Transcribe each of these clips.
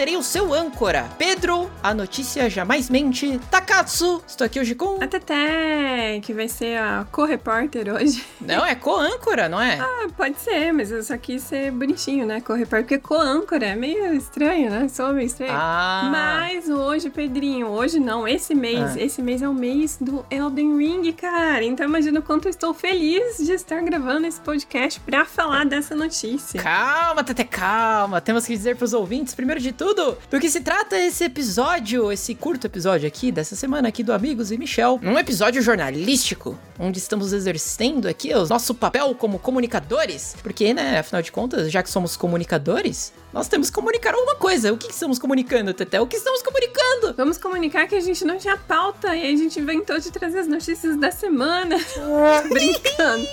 serei o seu âncora. Pedro, a notícia jamais mente. Estou aqui hoje com... A Teté, que vai ser a co-repórter hoje. Não, é co-âncora, não é? Ah, pode ser, mas eu só quis ser bonitinho, né? Co-repórter, porque co-âncora é meio estranho, né? Sou meio estranho. Ah. Mas hoje, Pedrinho, hoje não, esse mês, Ah. esse mês é o mês do Elden Ring, cara. Então imagina o quanto eu estou feliz de estar gravando esse podcast pra falar dessa notícia. Calma, Tete, calma. Temos que dizer pros ouvintes, primeiro de tudo, do que se trata esse episódio, esse curto episódio aqui, dessa semana aqui do Amigos e Michel. Um episódio jornalístico, onde estamos exercendo aqui o nosso papel como comunicadores. Porque, né, afinal de contas, já que somos comunicadores, nós temos que comunicar alguma coisa. O que estamos comunicando, Tete? O que estamos comunicando? Vamos comunicar que a gente não tinha pauta e a gente inventou de trazer as notícias da semana. Brincando.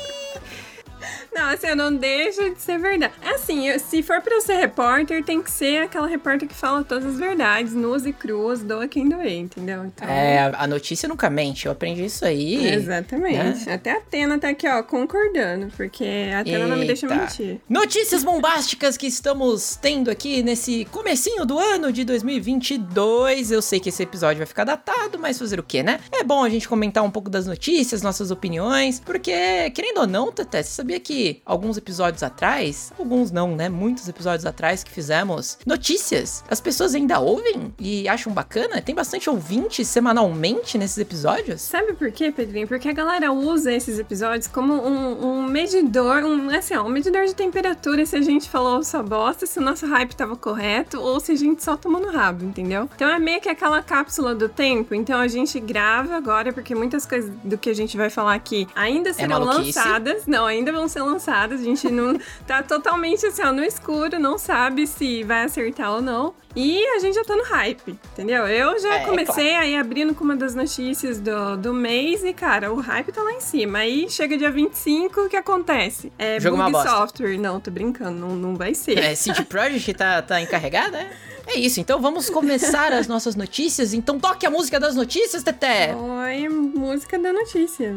Não, assim, eu não deixa de ser verdade. Assim, eu- se for pra eu ser repórter, tem que ser aquela repórter que fala todas as verdades, nuas e cruas, doa quem doer, entendeu? Então, É, a notícia nunca mente. Eu aprendi isso aí. Exatamente. Até a Atena tá aqui, ó, concordando, porque a Atena não me deixa Eita. mentir. Notícias bombásticas que estamos tendo aqui nesse comecinho do ano de 2022. Eu sei que esse episódio vai ficar datado, mas fazer o quê, né? É bom a gente comentar um pouco das notícias, nossas opiniões, porque, querendo ou não, Teté, você sabia que alguns episódios atrás, alguns não, né? Muitos episódios atrás que fizemos notícias, as pessoas ainda ouvem e acham bacana? Tem bastante ouvinte semanalmente nesses episódios? Sabe por quê, Pedrinho? Porque a galera usa esses episódios como um, um medidor, um, assim, ó, um medidor de temperatura se a gente falou só bosta, se o nosso hype tava correto ou se a gente só tomou no rabo, entendeu? Então é meio que aquela cápsula do tempo. Então a gente grava agora, porque muitas coisas do que a gente vai falar aqui ainda serão maluquice? lançadas. Não, ainda vão ser lançadas. A gente não tá totalmente assim, ó, no escuro, não sabe se vai acertar ou não. E a gente já tá no hype, entendeu? Eu já É, é comecei aí abrindo com uma das notícias do, do mês e, cara, o hype tá lá em cima. Aí chega dia 25, o que acontece? É Jogo bug software. Não, tô brincando, não, não vai ser. É, CD Projekt tá, tá encarregada, é? É isso, então vamos começar as nossas notícias. Então toque a música das notícias, Teté. Oi, música da notícia.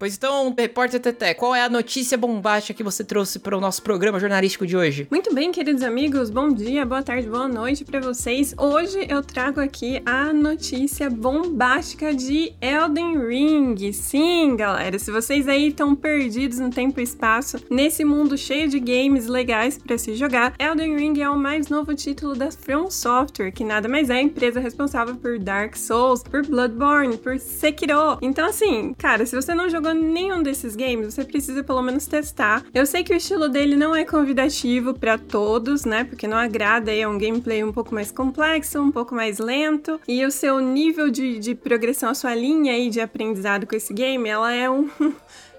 Pois então, repórter Teté, qual é a notícia bombástica que você trouxe para o nosso programa jornalístico de hoje? Muito bem, queridos amigos, bom dia, boa tarde, boa noite pra vocês. Hoje eu trago aqui a notícia bombástica de Elden Ring. Sim, galera, se vocês aí estão perdidos no tempo e espaço, nesse mundo cheio de games legais pra se jogar, Elden Ring é o mais novo título da From Software, que nada mais é a empresa responsável por Dark Souls, por Bloodborne, por Sekiro. Então, assim, cara, se você não jogou nenhum desses games, você precisa pelo menos testar. Eu sei que o estilo dele não é convidativo pra todos, né? Porque não agrada é um gameplay um pouco mais complexo, um pouco mais lento. E o seu nível de, de progressão, a sua linha aí de aprendizado com esse game, ela é um.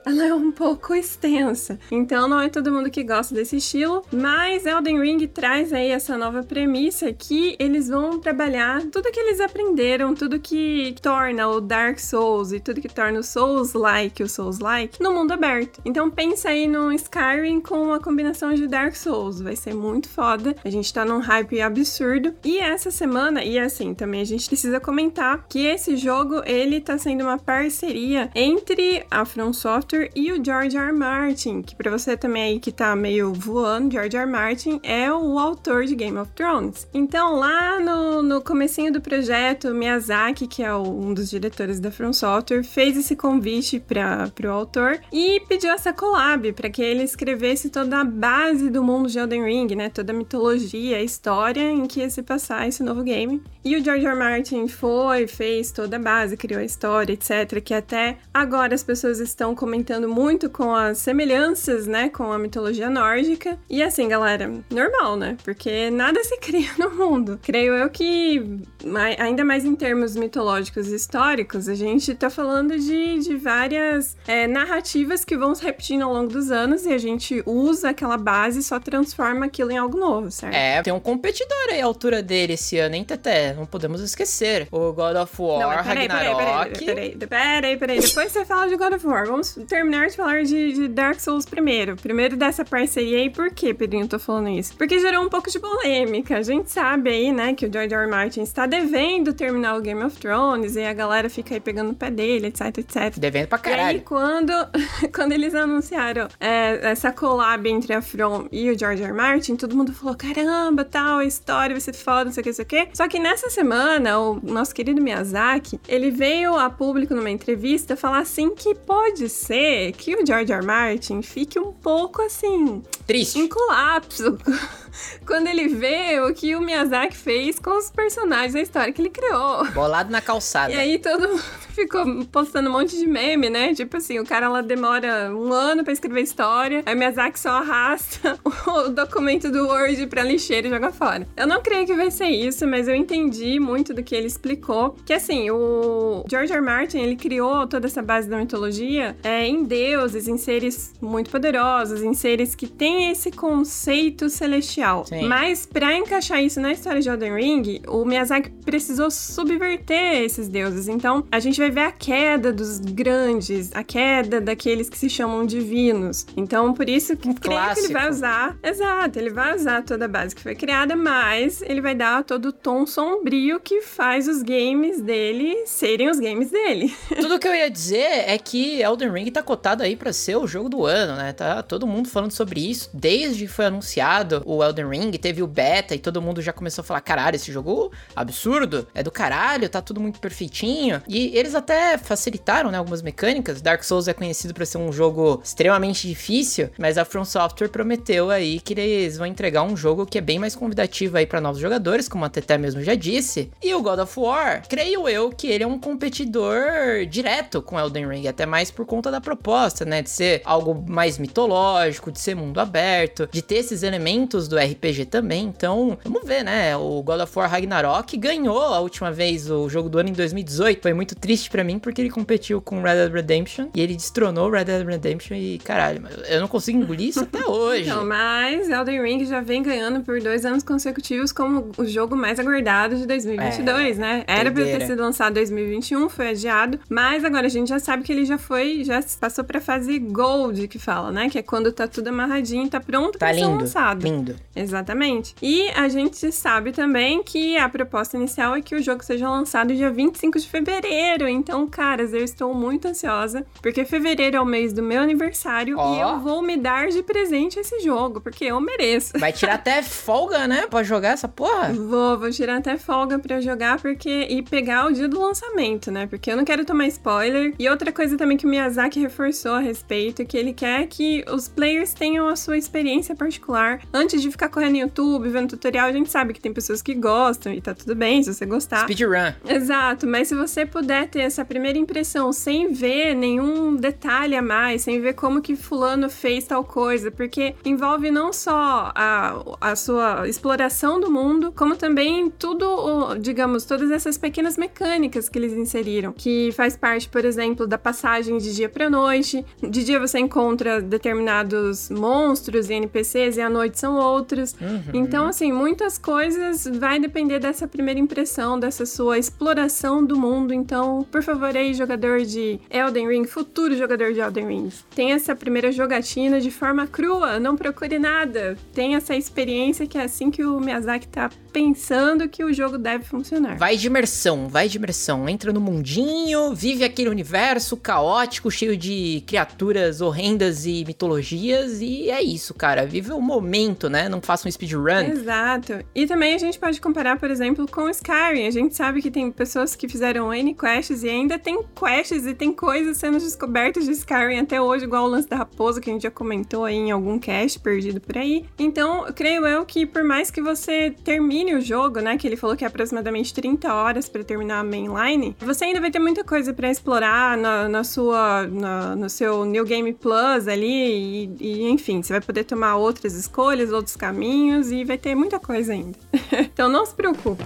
Ela é um pouco extensa. Então não é todo mundo que gosta desse estilo, mas Elden Ring traz aí essa nova premissa que eles vão trabalhar tudo que eles aprenderam, tudo que torna o Dark Souls e tudo que torna o Souls-like, o Souls-like, no mundo aberto. Então pensa aí no Skyrim com a combinação de Dark Souls, vai ser muito foda. A gente tá num hype absurdo. E essa semana, e assim, também a gente precisa comentar que esse jogo, ele tá sendo uma parceria entre a From Software e o George R. R. Martin, que pra você também aí que tá meio voando, George R. R. Martin é o autor de Game of Thrones. Então, lá no, no comecinho do projeto, Miyazaki, que é o- um dos diretores da From Software, fez esse convite para o autor e pediu essa collab para que ele escrevesse toda a base do mundo de Elden Ring, né? Toda a mitologia, a história em que ia se passar esse novo game. E o George R. R. Martin foi, fez toda a base, criou a história, etc. Que até agora as pessoas estão comentando muito com as semelhanças, né, com a mitologia nórdica. E assim, galera, normal, né? Porque nada se cria no mundo. Creio eu que, ainda mais em termos mitológicos e históricos, a gente tá falando de, de várias é, narrativas que vão se repetindo ao longo dos anos e a gente usa aquela base e só transforma aquilo em algo novo, certo? É, tem um competidor aí à altura dele esse ano, hein, Teté? Não podemos esquecer. O God of War, Não, mas peraí, peraí, Ragnarok. peraí, peraí, peraí, peraí, Depois você fala de God of War. Vamos terminar de falar de, de, Dark Souls primeiro. Primeiro dessa parceria aí, por que, Pedrinho, tô falando isso? Porque gerou um pouco de polêmica. A gente sabe aí, né, que o George R. R. Martin está devendo terminar o Game of Thrones e a galera fica aí pegando o pé dele, etc, etc. Devendo pra caralho. E aí, quando, quando eles anunciaram é, essa collab entre a From e o George R. R. Martin, todo mundo falou, caramba, tal, a história vai ser foda, não sei o que, não sei o que. Só que nessa semana, o nosso querido Miyazaki, ele veio a público numa entrevista falar assim que pode ser que o George R. R. Martin fique um pouco assim... Triste. Em colapso. quando ele vê o que o Miyazaki fez com os personagens da história que ele criou. Bolado na calçada. E aí todo mundo ficou postando um monte de meme, né? Tipo assim, o cara lá demora um ano para escrever história, aí Miyazaki só arrasta o documento do Word pra lixeira e joga fora. Eu não creio que vai ser isso, mas eu entendi muito do que ele explicou. Que assim, o George R. Martin, ele criou toda essa base da mitologia é, em deuses, em seres muito poderosos, em seres que têm esse conceito celestial. Sim. Mas para encaixar isso na história de Elden Ring, o Miyazaki precisou subverter esses deuses. Então, a gente vai ver a queda dos grandes, a queda daqueles que se chamam divinos. Então, por isso que um creio clássico. que ele vai usar. Exato, ele vai usar toda a base que foi criada, mas ele vai dar todo o tom sombrio que faz os games dele serem os games dele. Tudo que eu ia dizer é que Elden Ring tá cotado aí para ser o jogo do ano, né? Tá todo mundo falando sobre isso desde que foi anunciado o Elden Ring, teve o beta e todo mundo já começou a falar: caralho, esse jogo absurdo, é do caralho, tá tudo muito perfeitinho. E eles até facilitaram, né, algumas mecânicas. Dark Souls é conhecido por ser um jogo extremamente difícil, mas a From Software prometeu aí que eles vão entregar um jogo que é bem mais convidativo aí para novos jogadores, como a Teté mesmo já disse. E o God of War, creio eu que ele é um competidor direto com Elden Ring, até mais por conta da proposta, né, de ser algo mais mitológico, de ser mundo aberto, de ter esses elementos do RPG também. Então, vamos ver, né? O God of War Ragnarok ganhou a última vez o jogo do ano em 2018. Foi muito triste para mim porque ele competiu com Red Dead Redemption e ele destronou Red Dead Redemption e caralho, eu não consigo engolir isso até hoje. Então, mas Elden Ring já vem ganhando por dois anos consecutivos como o jogo mais aguardado de 2022, é, né? Era pra ter sido lançado em 2021, foi adiado, mas agora a gente já sabe que ele já foi, já passou pra fase Gold, que fala, né? Que é quando tá tudo amarradinho, tá pronto tá pra lindo, ser lançado. Lindo. Exatamente. E a gente sabe também que a proposta inicial é que o jogo seja lançado dia 25 de fevereiro. Então, caras, eu estou muito ansiosa, porque fevereiro é o mês do meu aniversário oh. e eu vou me dar de presente esse jogo, porque eu mereço. Vai tirar até folga, né, pra jogar essa porra? Vou, vou tirar até folga pra jogar, porque e pegar o dia do lançamento, né? Porque eu não quero tomar spoiler. E outra coisa também que o Miyazaki reforçou a respeito, que ele quer que os players tenham a sua experiência particular antes de ficar correndo no YouTube, vendo tutorial, a gente sabe que tem pessoas que gostam e tá tudo bem se você gostar. Speedrun. Exato, mas se você puder ter essa primeira impressão sem ver nenhum detalhe a mais, sem ver como que fulano fez tal coisa, porque envolve não só a, a sua exploração do mundo, como também tudo, digamos, todas essas pequenas mecânicas que eles inseriram, que faz parte, por exemplo, da passagem de dia para noite. De dia você encontra determinados monstros e NPCs e à noite são outros. Uhum. Então, assim, muitas coisas vai depender dessa primeira impressão, dessa sua exploração do mundo. Então, por favor, aí, jogador de Elden Ring, futuro jogador de Elden Ring, tem essa primeira jogatina de forma crua, não procure nada. Tem essa experiência que é assim que o Miyazaki tá pensando que o jogo deve funcionar. Vai de imersão, vai de imersão. Entra no mundinho, vive aquele universo caótico, cheio de criaturas horrendas e mitologias, e é isso, cara. Vive o momento, né? Não faça um speedrun. Exato. E também a gente pode comparar, por exemplo, com Skyrim. A gente sabe que tem pessoas que fizeram N quests e ainda tem quests e tem coisas sendo descobertas de Skyrim até hoje, igual o lance da raposa que a gente já comentou aí em algum cast perdido por aí. Então, creio eu que por mais que você termine termine o jogo, né? Que ele falou que é aproximadamente 30 horas para terminar a mainline. Você ainda vai ter muita coisa para explorar na, na sua, na, no seu New Game Plus ali. E, e, enfim, você vai poder tomar outras escolhas, outros caminhos e vai ter muita coisa ainda. então não se preocupe.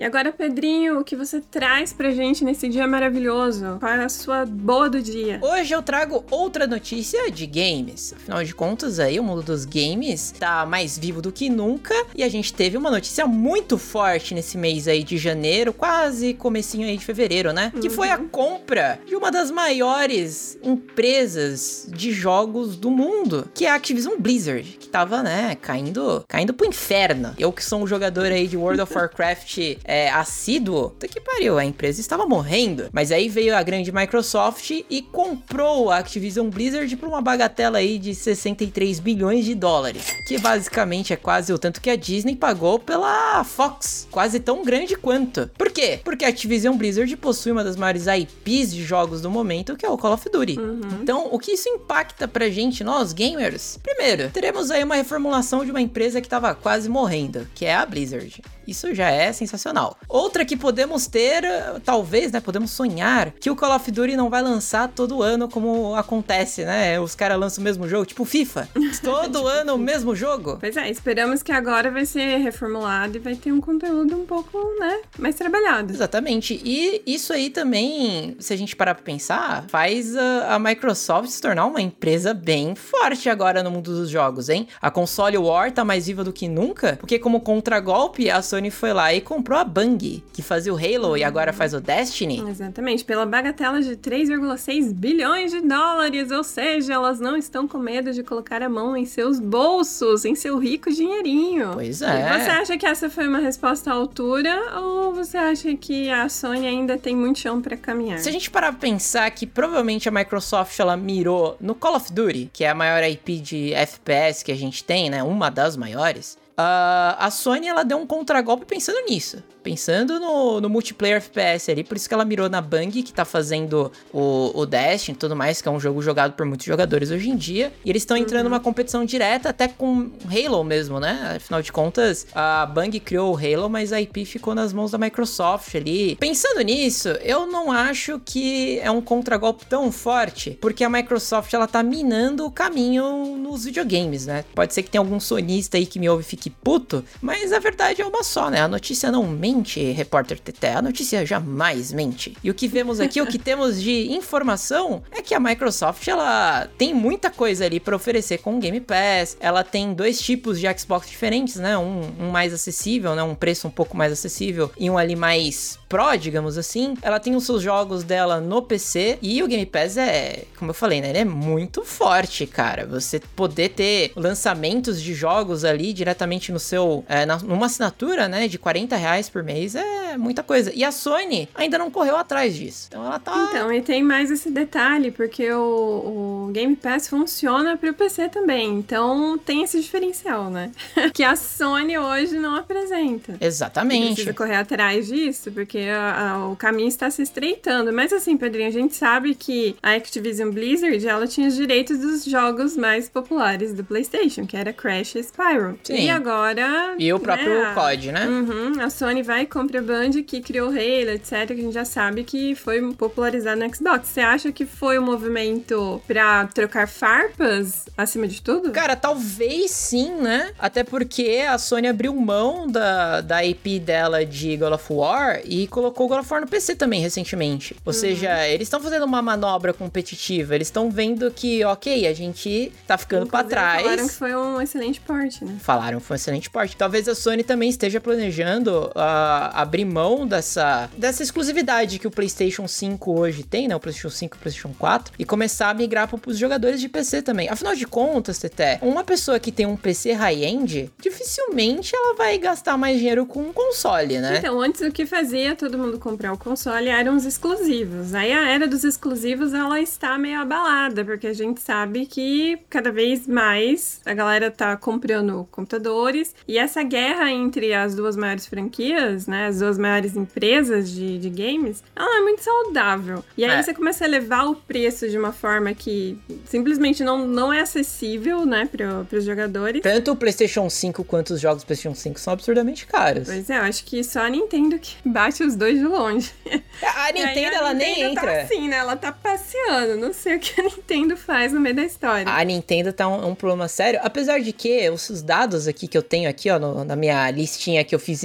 E agora, Pedrinho, o que você traz pra gente nesse dia maravilhoso? Qual é a sua boa do dia? Hoje eu trago outra notícia de games. Afinal de contas, aí o mundo dos games tá mais vivo do que nunca e a gente teve uma notícia muito forte nesse mês aí de janeiro, quase comecinho aí de fevereiro, né? Uhum. Que foi a uhum. compra de uma das maiores empresas de jogos do mundo, que é a Activision Blizzard, que tava, né, caindo, caindo pro inferno. Eu que sou um jogador aí de World of Warcraft é, assíduo, até que pariu, a empresa estava morrendo. Mas aí veio a grande Microsoft e comprou a Activision Blizzard por uma bagatela aí de 63 bilhões de dólares, que basicamente é quase o tanto que a Disney pagou pela Fox, quase tão grande quanto. Por quê? Porque a Activision Blizzard possui uma das maiores IPs de jogos do momento, que é o Call of Duty. Uhum. Então, o que isso impacta pra gente, nós gamers? Primeiro, teremos aí uma reformulação de uma empresa que estava quase morrendo, que é a Blizzard. Isso já é sensacional. Outra que podemos ter, talvez, né? Podemos sonhar que o Call of Duty não vai lançar todo ano como acontece, né? Os caras lançam o mesmo jogo, tipo FIFA. Todo ano o mesmo jogo. Pois é, esperamos que agora vai ser reformulado e vai ter um conteúdo um pouco, né? Mais trabalhado. Exatamente. E isso aí também, se a gente parar pra pensar, faz a, a Microsoft se tornar uma empresa bem forte agora no mundo dos jogos, hein? A console War tá mais viva do que nunca, porque como contragolpe, a Sony Sony foi lá e comprou a Bang, que fazia o Halo e agora faz o Destiny. Exatamente, pela bagatela de 3,6 bilhões de dólares, ou seja, elas não estão com medo de colocar a mão em seus bolsos, em seu rico dinheirinho. Pois é. E você acha que essa foi uma resposta à altura ou você acha que a Sony ainda tem muito chão para caminhar? Se a gente parar pra pensar que provavelmente a Microsoft ela mirou no Call of Duty, que é a maior IP de FPS que a gente tem, né? Uma das maiores. Uh, a Sony ela deu um contragolpe pensando nisso pensando no, no, multiplayer FPS ali, por isso que ela mirou na Bang, que tá fazendo o, o Destiny e tudo mais, que é um jogo jogado por muitos jogadores hoje em dia. E eles estão entrando uhum. numa competição direta até com Halo mesmo, né? Afinal de contas, a Bang criou o Halo, mas a IP ficou nas mãos da Microsoft ali. Pensando nisso, eu não acho que é um contragolpe tão forte, porque a Microsoft ela tá minando o caminho nos videogames, né? Pode ser que tenha algum sonista aí que me ouve e fique puto, mas a verdade é uma só, né? A notícia não mente mente, repórter TT. A notícia jamais mente. E o que vemos aqui, o que temos de informação é que a Microsoft ela tem muita coisa ali para oferecer com o Game Pass. Ela tem dois tipos de Xbox diferentes, né? Um, um mais acessível, né? Um preço um pouco mais acessível e um ali mais Pro, digamos assim, ela tem os seus jogos dela no PC e o Game Pass é, como eu falei, né? Ele é muito forte, cara. Você poder ter lançamentos de jogos ali diretamente no seu, é, na, numa assinatura, né? De 40 reais por mês é muita coisa. E a Sony ainda não correu atrás disso. Então ela tá. Então, e tem mais esse detalhe, porque o, o Game Pass funciona pro PC também. Então tem esse diferencial, né? que a Sony hoje não apresenta. Exatamente. Precisa correr atrás disso, porque a, a, o caminho está se estreitando. Mas assim, Pedrinho, a gente sabe que a Activision Blizzard, ela tinha os direitos dos jogos mais populares do PlayStation, que era Crash e Spyro. Sim. E agora... E o próprio né, COD, né? Uhum, a Sony vai e compra a Band, que criou Halo, etc, que a gente já sabe que foi popularizado no Xbox. Você acha que foi um movimento pra trocar farpas acima de tudo? Cara, talvez sim, né? Até porque a Sony abriu mão da, da IP dela de God of War e colocou o God of War no PC também recentemente. Ou uhum. seja, eles estão fazendo uma manobra competitiva, eles estão vendo que, ok, a gente tá ficando para trás. Falaram que foi um excelente porte, né? Falaram que foi um excelente porte. Talvez a Sony também esteja planejando abrir mão dessa, dessa exclusividade que o PlayStation 5 hoje tem, né? O PlayStation 5 e o PlayStation 4, e começar a migrar para os jogadores de PC também. Afinal de contas, Teté, uma pessoa que tem um PC high-end, dificilmente ela vai gastar mais dinheiro com um console, né? Então, antes o que fazia todo mundo comprar o console eram os exclusivos. Aí a era dos exclusivos ela está meio abalada, porque a gente sabe que cada vez mais a galera tá comprando computadores e essa guerra entre as duas maiores franquias, né, as duas maiores empresas de, de games, ela é muito saudável. E aí é. você começa a elevar o preço de uma forma que simplesmente não, não é acessível, né, para os jogadores. Tanto o PlayStation 5 quanto os jogos do PlayStation 5 são absurdamente caros. Pois é, eu acho que só a Nintendo que bate os dois de longe. A Nintendo, ela nem tá entra. Tá assim, né? Ela tá passeando. Não sei o que a Nintendo faz no meio da história. A Nintendo tá um, um problema sério. Apesar de que os dados aqui que eu tenho aqui, ó, no, na minha listinha que eu fiz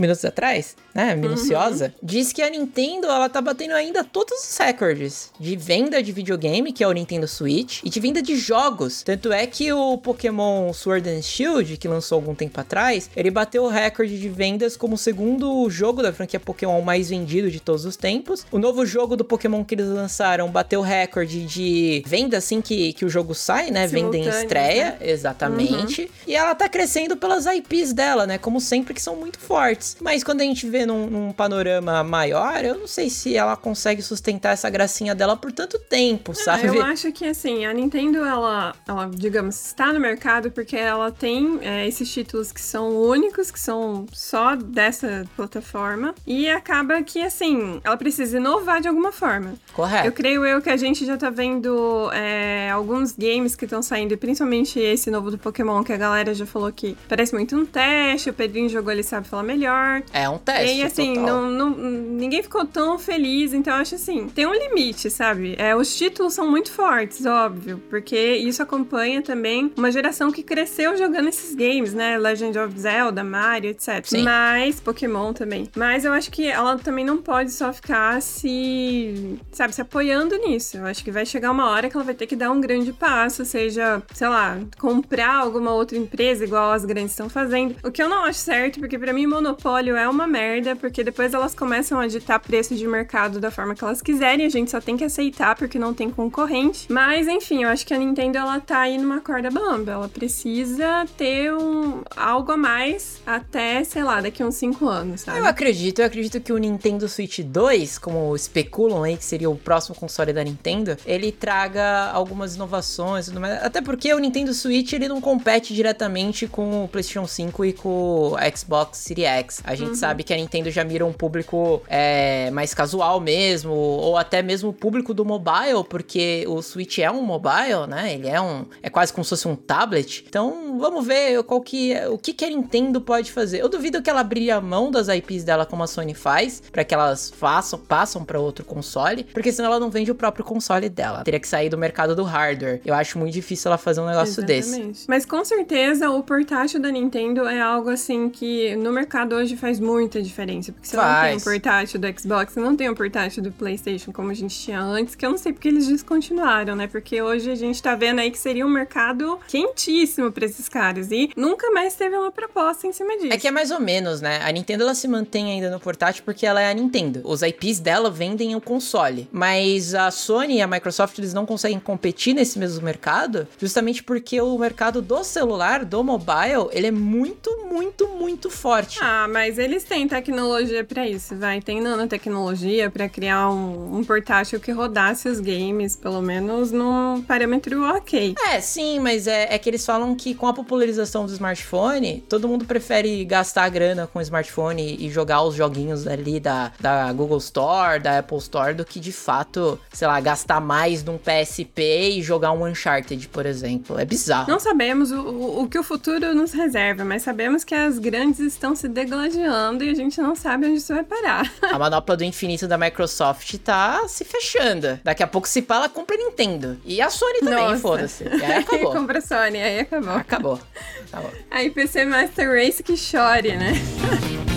cinco minutos atrás, né, minuciosa, uhum. diz que a Nintendo ela tá batendo ainda todos os recordes de venda de videogame, que é o Nintendo Switch, e de venda de jogos. Tanto é que o Pokémon Sword and Shield, que lançou algum tempo atrás, ele bateu o recorde de vendas como o segundo jogo da franquia Pokémon mais vendido de todos os tempos. O novo jogo do Pokémon que eles lançaram bateu o recorde de venda assim que, que o jogo sai, né? Venda em estreia, né? exatamente. Uhum. E ela tá crescendo pelas IPs dela, né? Como sempre, que são muito fortes. Mas quando a gente vê num, num panorama maior, eu não sei se ela consegue sustentar essa gracinha dela por tanto tempo, sabe? Eu acho que assim, a Nintendo, ela, ela digamos, está no mercado porque ela tem é, esses títulos que são únicos, que são só dessa plataforma. E acaba que, assim, ela precisa inovar de alguma forma. Correto. Eu creio eu que a gente já tá vendo é, alguns games que estão saindo, principalmente esse novo do Pokémon, que a galera já falou que parece muito um teste, o Pedrinho jogou, ele sabe falar melhor. É um teste. E assim, não, não, ninguém ficou tão feliz, então eu acho assim, tem um limite, sabe? É, os títulos são muito fortes, óbvio, porque isso acompanha também uma geração que cresceu jogando esses games, né? Legend of Zelda, Mario, etc. Sim. Mas, Pokémon também. Mas eu acho que ela também não pode só ficar se, sabe, se apoiando nisso. Eu acho que vai chegar uma hora que ela vai ter que dar um grande passo, seja, sei lá, comprar alguma outra empresa igual as grandes estão fazendo. O que eu não acho certo, porque para mim monopólio é uma merda, porque depois elas começam a ditar preço de mercado da forma que elas quiserem, a gente só tem que aceitar porque não tem concorrente. Mas enfim, eu acho que a Nintendo ela tá aí numa corda bamba, ela precisa ter um algo a mais até, sei lá, daqui uns 5 anos, sabe? Eu acredito, eu acredito que o Nintendo Switch 2, como especulam aí que seria o próximo console da Nintendo, ele traga algumas inovações, até porque o Nintendo Switch ele não compete diretamente com o PlayStation 5 e com o Xbox Series X. A gente uhum. sabe que a Nintendo já mira um público é, mais casual mesmo, ou até mesmo o público do mobile, porque o Switch é um mobile, né? Ele é um, é quase como se fosse um tablet. Então, vamos ver qual que, o que que a Nintendo pode fazer. Eu duvido que ela abrir a mão das IPs dela como a Sony faz, para que elas façam, passam para outro console, porque senão ela não vende o próprio console dela. Teria que sair do mercado do hardware. Eu acho muito difícil ela fazer um negócio Exatamente. desse. Mas com certeza o portátil da Nintendo é algo assim que no mercado hoje faz muita diferença. Porque você faz. não tem um portátil do Xbox, você não tem um portátil do PlayStation como a gente tinha antes, que eu não sei porque eles descontinuaram, né? Porque hoje a gente tá vendo aí que seria um mercado quentíssimo pra esses caras. E nunca mais teve uma proposta em cima disso. É que é mais ou menos, né? A Nintendo ela se mantém ainda no portátil porque ela é a Nintendo. Os IPs dela vendem o console. Mas a Sony e a Microsoft eles não conseguem competir nesse mesmo mercado, justamente porque o mercado do celular, do mobile, ele é muito, muito, muito forte. Ah, mas eles têm tecnologia para isso, vai. Tem nanotecnologia para criar um, um, portátil que rodasse os games, pelo menos num parâmetro ok. É, sim, mas é, é que eles falam que com a popularização do smartphone, todo mundo prefere gastar grana com o smartphone e jogar os joguinhos ali da, da Google Store, da Apple Store, do que de fato, sei lá, gastar mais num PSP e jogar um Uncharted, por exemplo. É bizarro. Não sabemos o, o, o que o futuro nos reserva, mas sabemos que as grandes estão se degladiando e a gente não sabe onde isso vai parar. a manopla do infinito da Microsoft tá se fechando. Daqui a pouco se fala, compra Nintendo. E a Sony também, foda-se. E aí acabou. compra a Sony, aí acabou. Acabou. acabou. Aí PC Master Race que chore, né?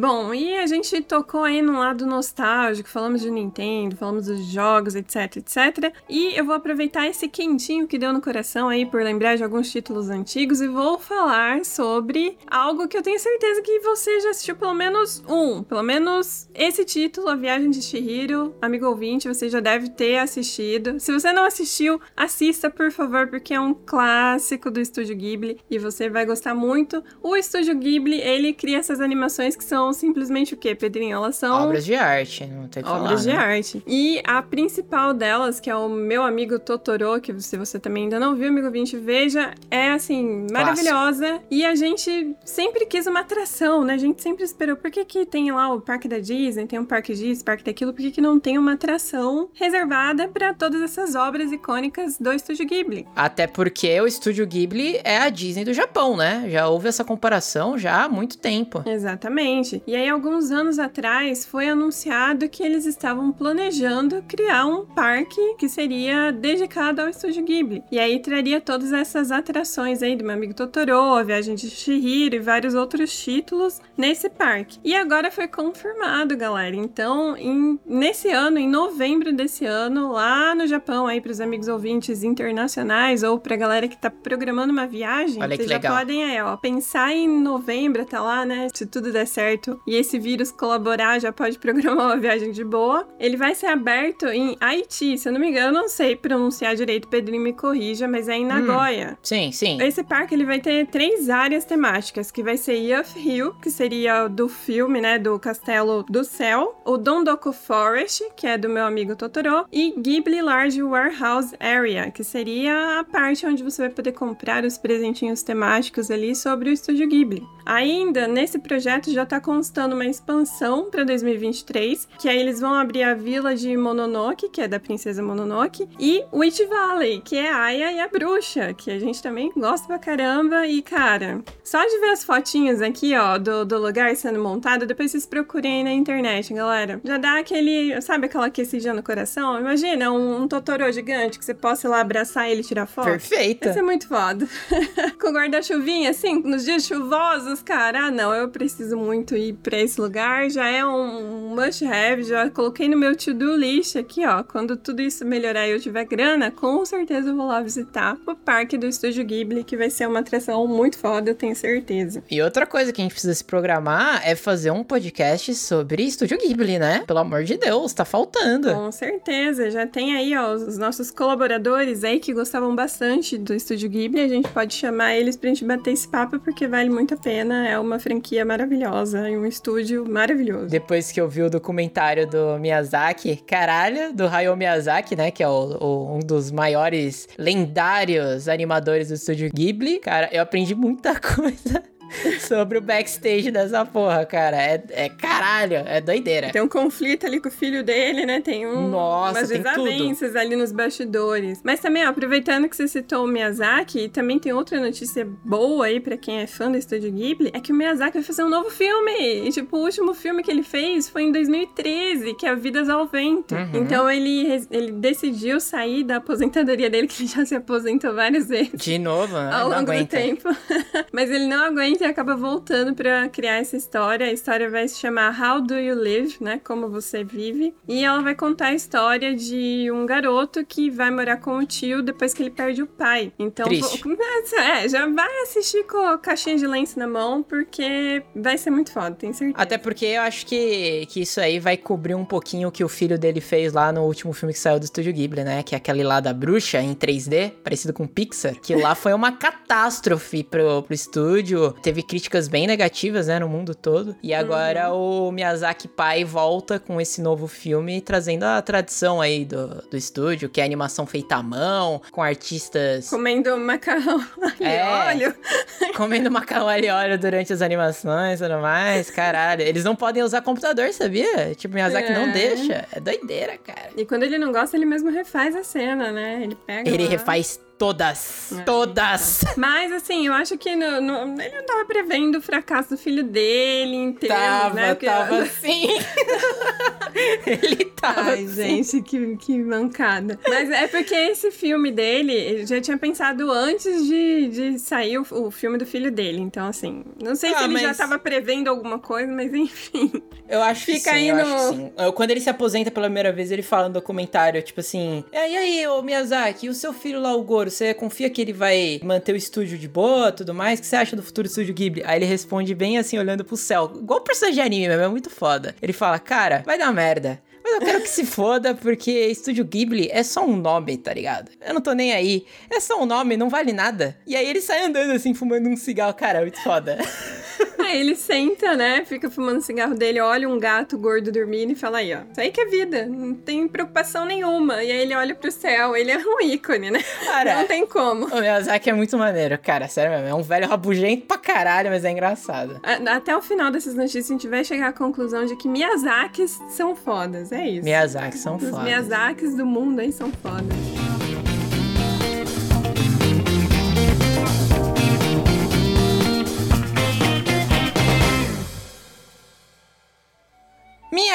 Bom, e a gente tocou aí no lado nostálgico, falamos de Nintendo, falamos dos jogos, etc, etc. E eu vou aproveitar esse quentinho que deu no coração aí por lembrar de alguns títulos antigos e vou falar sobre algo que eu tenho certeza que você já assistiu pelo menos um. Pelo menos esse título, A Viagem de Chihiro, amigo ouvinte, você já deve ter assistido. Se você não assistiu, assista por favor, porque é um clássico do Estúdio Ghibli e você vai gostar muito. O Estúdio Ghibli, ele cria essas animações que são simplesmente o quê, Pedrinho? Elas são. Obras de arte, não tem que Obras falar, de né? arte. E a principal delas, que é o meu amigo Totoro, que se você também ainda não viu, amigo 20, veja, é assim, maravilhosa. Clássico. E a gente sempre quis uma atração, né? A gente sempre esperou. Por que, que tem lá o parque da Disney, tem um parque disso, parque daquilo? Por que, que não tem uma atração reservada para todas essas obras icônicas do Estúdio Ghibli? Até porque o Estúdio Ghibli é a Disney do Japão, né? Já houve essa comparação já há muito tempo. Exatamente. E aí, alguns anos atrás foi anunciado que eles estavam planejando criar um parque que seria dedicado ao estúdio Ghibli. E aí traria todas essas atrações aí do meu amigo Totoro, a Viagem de Chihiro e vários outros títulos nesse parque. E agora foi confirmado, galera. Então, em, nesse ano, em novembro desse ano, lá no Japão, aí para os amigos ouvintes internacionais ou pra galera que tá programando uma viagem, Olha vocês já legal. podem aí, ó, pensar em novembro, tá lá, né? Se tudo der certo e esse vírus colaborar, já pode programar uma viagem de boa. Ele vai ser aberto em Haiti, se eu não me engano, eu não sei pronunciar direito, Pedrinho me corrija, mas é em Nagoya. Sim, sim. Esse parque ele vai ter três áreas temáticas, que vai ser Youth Hill, que seria do filme, né, do Castelo do Céu, o Dondoku Forest, que é do meu amigo Totoro, e Ghibli Large Warehouse Area, que seria a parte onde você vai poder comprar os presentinhos temáticos ali sobre o estúdio Ghibli. Ainda nesse projeto já tá constando uma expansão para 2023, que aí eles vão abrir a vila de Mononoke, que é da princesa Mononoke, e Witch Valley, que é a Aya e a bruxa, que a gente também gosta pra caramba. E cara, só de ver as fotinhas aqui, ó, do, do lugar sendo montado, depois vocês procurem aí na internet, galera. Já dá aquele, sabe aquela aquecidinha no coração? Imagina um, um Totoro gigante que você possa ir lá abraçar ele e tirar foto. Perfeita. Esse é muito foda. Com guarda-chuvinha, assim, nos dias chuvosos, cara. Ah, não, eu preciso muito ir pra esse lugar. Já é um must have. Já coloquei no meu to-do list aqui, ó. Quando tudo isso melhorar e eu tiver grana, com certeza eu vou lá visitar o parque do Estúdio Ghibli, que vai ser uma atração muito foda, eu tenho certeza. E outra coisa que a gente precisa se programar é fazer um podcast sobre Estúdio Ghibli, né? Pelo amor de Deus, tá faltando. Com certeza, já tem aí, ó, os nossos colaboradores aí que gostavam bastante do Estúdio Ghibli. A gente pode chamar eles pra gente bater esse papo, porque vale muito a pena. É uma franquia maravilhosa e um estúdio maravilhoso. Depois que eu vi o documentário do Miyazaki, caralho, do Hayao Miyazaki, né? Que é o, o- um dos maiores lendários animadores do estúdio Ghibli. Cara, eu aprendi muita coisa sobre o backstage dessa porra, cara. É, é caralho, é doideira. Tem um conflito ali com o filho dele, né? Tem um, Nossa, umas desavenças ali nos bastidores. Mas também, ó, aproveitando que você citou o Miyazaki, também tem outra notícia boa aí pra quem é fã do Estúdio Ghibli, é que o Miyazaki vai fazer um novo filme. E, tipo, o último filme que ele fez foi em 2013, que é Vidas ao Vento. Uhum. Então ele, ele decidiu sair da aposentadoria dele, que ele já se aposentou várias vezes De novo, né? ao longo do tempo. Mas ele não aguenta e acaba voltando pra criar essa história. A história vai se chamar How Do You Live, né? Como você vive. E ela vai contar a história de um garoto que vai morar com o tio depois que ele perde o pai. Então, vou- é, já vai assistir com a caixinha de lenço na mão, porque vai ser muito foda, tenho certeza. Até porque eu acho que, que isso aí vai cobrir um pouquinho o que o filho dele fez lá no último filme que saiu do Estúdio Ghibli, né? Que é aquele lá da bruxa em 3D, parecido com Pixar. Que lá foi uma catástrofe pro, pro estúdio. Teve críticas bem negativas, né? No mundo todo. E agora o Miyazaki pai volta com esse novo filme, trazendo a tradição aí do, do estúdio, que é animação feita à mão, com artistas Comendo macarrão e É. óleo. comendo macarrão ali óleo durante as animações e tudo mais. Caralho, eles não podem usar computador, sabia? Tipo, Miyazaki não É. deixa. É doideira, cara. E quando ele não gosta, ele mesmo refaz a cena, né? Ele pega. Ele lá. refaz todas. É. Todas. Mas assim, eu acho que no- no- ele não tava prevendo o fracasso do filho dele termos, Tava, né? Porque- tava sim. ele tava Ai, sim. gente, que, que mancada. Mas é porque esse filme dele, ele já tinha pensado antes de, de sair o, o filme do filho dele. Então, assim, não sei Ah, se ele já tava prevendo alguma coisa, mas enfim. Eu acho que Fica sim, aí eu no- acho que sim. Eu- Quando ele se aposenta pela primeira vez, ele fala no documentário, tipo assim... "É, E aí, ô Miyazaki, e o seu filho lá, o Goro, você confia que ele vai manter o estúdio de boa, tudo mais? O que você acha do futuro estúdio Ghibli? Aí ele responde bem assim, olhando pro céu. Igual personagem de anime mesmo, é muito foda. Ele fala, cara, vai dar merda. Mas eu quero que se foda, porque Estúdio Ghibli é só um nome, tá ligado? Eu não tô nem aí. É só um nome, não vale nada. E aí ele sai andando assim, fumando um cigarro. Cara, é muito foda. Aí ele senta, né? Fica fumando o cigarro dele, olha um gato gordo dormindo e fala aí, ó. Isso aí que é vida. Não tem preocupação nenhuma. E aí ele olha pro céu, ele é um ícone, né? Cara, Não tem como. O Miyazaki é muito maneiro, cara, sério mesmo. É um velho rabugento pra caralho, mas é engraçado. Até o final dessas notícias a gente vai chegar à conclusão de que Miyazakis são fodas, é isso. Miyazaki são Os foda. Miyazakis do mundo aí são fodas.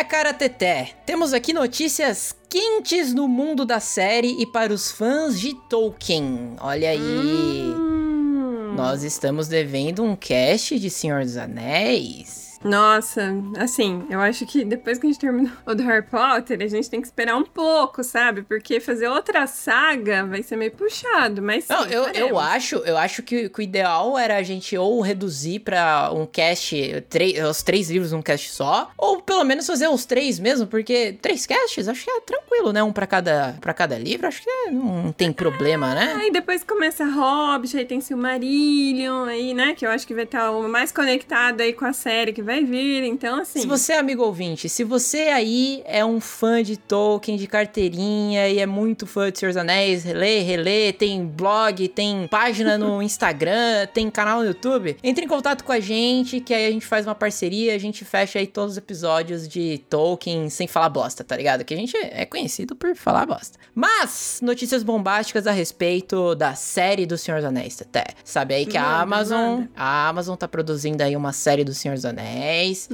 Cara Teté, temos aqui notícias quentes no mundo da série e para os fãs de Tolkien. Olha aí. Hum. Nós estamos devendo um cast de Senhor dos Anéis. Nossa, assim, eu acho que depois que a gente terminou o do Harry Potter, a gente tem que esperar um pouco, sabe? Porque fazer outra saga vai ser meio puxado, mas Não, eu, eu faremos. acho, eu acho que, que o ideal era a gente ou reduzir pra um cast, três, os três livros num cast só, ou pelo menos fazer os três mesmo, porque três casts acho que é tranquilo, né? Um pra cada, pra cada livro, acho que é- não tem problema, né? Aí depois começa Hobbit, aí tem Silmarillion, aí, né? Que eu acho que vai estar o mais conectado aí com a série que vai vir. Então, assim. Se você é amigo ouvinte, se você aí é um fã de Tolkien, de carteirinha e é muito fã de Senhor dos Anéis, relê, relê, tem blog, tem página no Instagram, tem canal no YouTube, entre em contato com a gente, que aí a gente faz uma parceria, a gente fecha aí todos os episódios de Tolkien sem falar bosta, tá ligado? Que a gente é conhecido por falar bosta. Mas, notícias bombásticas a respeito da série do Senhor dos Anéis, até. Sabe aí que a Amazon, a Amazon tá produzindo aí uma série do Senhor dos Anéis.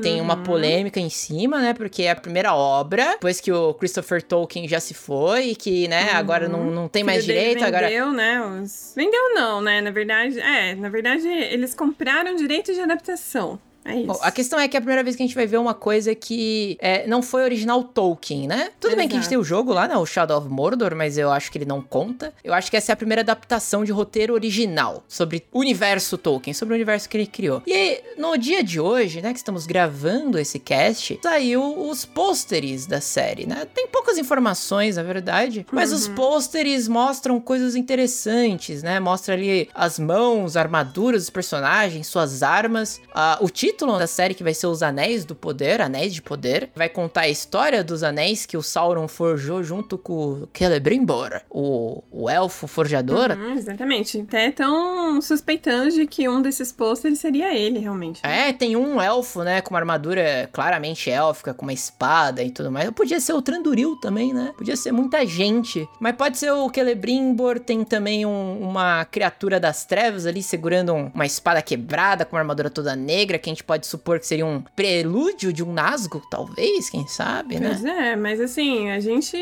Tem uma Uhum. polêmica em cima, né? Porque é a primeira obra, depois que o Christopher Tolkien já se foi, e que, né, agora não, não tem mais direito, agora. vendeu, né? Os... Vendeu não, né? Na verdade, é, na verdade, eles compraram direito de adaptação. É isso. Bom, a questão é que é a primeira vez que a gente vai ver uma coisa que é, não foi original Tolkien, né? Tudo bem que a gente Exato. tem o jogo lá, né? O Shadow of Mordor, mas eu acho que ele não conta. Eu acho que essa é a primeira adaptação de roteiro original sobre o universo Tolkien, sobre o universo que ele criou. E no dia de hoje, né, que estamos gravando esse cast, saiu os pôsteres da série, né? Tem poucas informações, na verdade, mas os pôsteres mostram coisas interessantes, né? Mostra ali as mãos, a armadura dos personagens, suas armas. Ah, o título da série, que vai ser Os Anéis do Poder, Anéis de Poder, vai contar a história dos anéis que o Sauron forjou junto com o Celebrimbor, o, o elfo forjador. Uhum, exatamente. Até estão suspeitando de que um desses pôsteres seria ele, realmente. É, tem um elfo, né, com uma armadura claramente élfica, com uma espada e tudo mais. Podia ser o Tranduril também, né? Podia ser muita gente. Mas pode ser o Celebrimbor, tem também um- uma criatura das trevas ali segurando um- uma espada quebrada, com uma armadura toda negra, que a gente pode supor que seria um prelúdio de um Nazgûl, talvez, quem sabe, né? Pois é, mas assim, a gente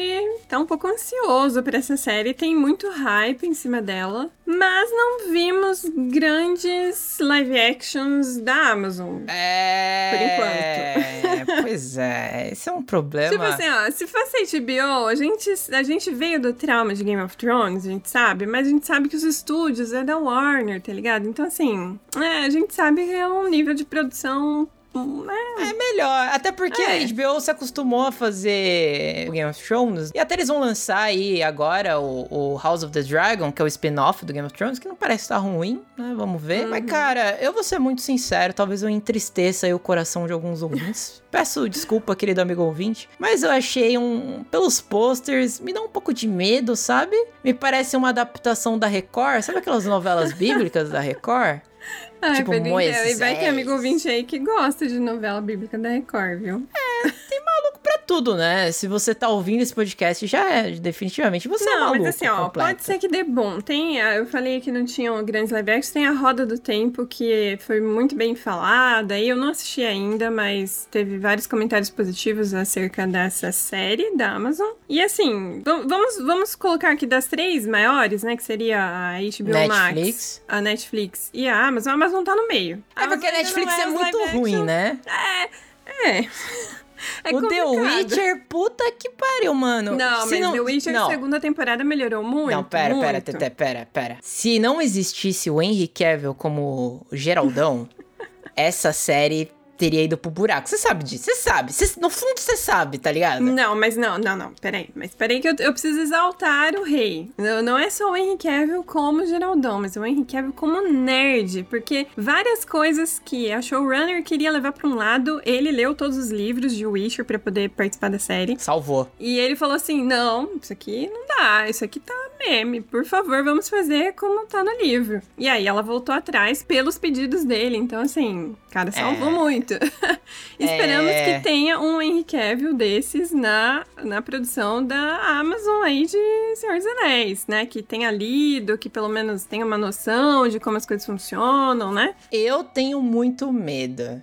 tá um pouco ansioso pra essa série, tem muito hype em cima dela, mas não vimos grandes live actions da Amazon. É. Por enquanto. pois é, esse é um problema. Tipo assim, ó, se fosse HBO, a gente, a gente veio do trauma de Game of Thrones, a gente sabe, mas a gente sabe que os estúdios é da Warner, tá ligado? Então, assim, é, a gente sabe que é um nível de produção. Hum, É, É melhor, até porque É. a HBO se acostumou a fazer Game of Thrones, e até eles vão lançar aí agora o, o House of the Dragon, que é o spin-off do Game of Thrones, que não parece estar ruim, né? Vamos ver. Mas, cara, eu vou ser muito sincero, talvez eu entristeça aí o coração de alguns ouvintes. Peço desculpa, querido amigo ouvinte, mas eu achei um. Pelos posters, me dá um pouco de medo, sabe? Me parece uma adaptação da Record, sabe aquelas novelas bíblicas da Record? Ai, Tipo, Moisés. E vai ter amigo ouvinte aí que gosta de novela bíblica da Record, viu? pra tudo, né? Se você tá ouvindo esse podcast, já é, definitivamente. Você é não, maluco. mas assim, ó, completo. pode ser que dê bom. Tem, a- eu falei que não tinham grandes live actions, tem a Roda do Tempo, que foi muito bem falada, e eu não assisti ainda, mas teve vários comentários positivos acerca dessa série da Amazon. E assim, vamos, vamos colocar aqui das três maiores, né, que seria a HBO Max, Netflix. a Netflix e a Amazon, a Amazon tá no meio. É porque a Amazon ainda Netflix é os muito ruim, né? É. É o The. Witcher, puta que pariu, mano. Não, Se mas The Witcher não. segunda temporada melhorou muito. Não, pera, pera, muito. Tete, pera, pera. Se não existisse o Henry Cavill como Geraldão, essa série teria ido pro buraco. Você sabe disso, você sabe. Cê- no fundo você sabe, tá ligado? Não, mas não, não, não, peraí. Mas peraí que eu, eu preciso exaltar o rei. Não, não é só o Henry Cavill como Geraldão, mas o Henry Cavill como nerd. Porque várias coisas que a showrunner queria levar pra um lado, ele leu todos os livros de Witcher pra poder participar da série. Salvou. E ele falou assim: não, isso aqui não dá, isso aqui tá meme. Por favor, vamos fazer como tá no livro. E aí ela voltou atrás pelos pedidos dele. Então, assim, cara, salvou É. muito. Esperamos É. que tenha um Henry Cavill desses na, na produção da Amazon aí de Senhor dos Anéis, né? Que tenha lido, que pelo menos tenha uma noção de como as coisas funcionam, né? Eu tenho muito medo.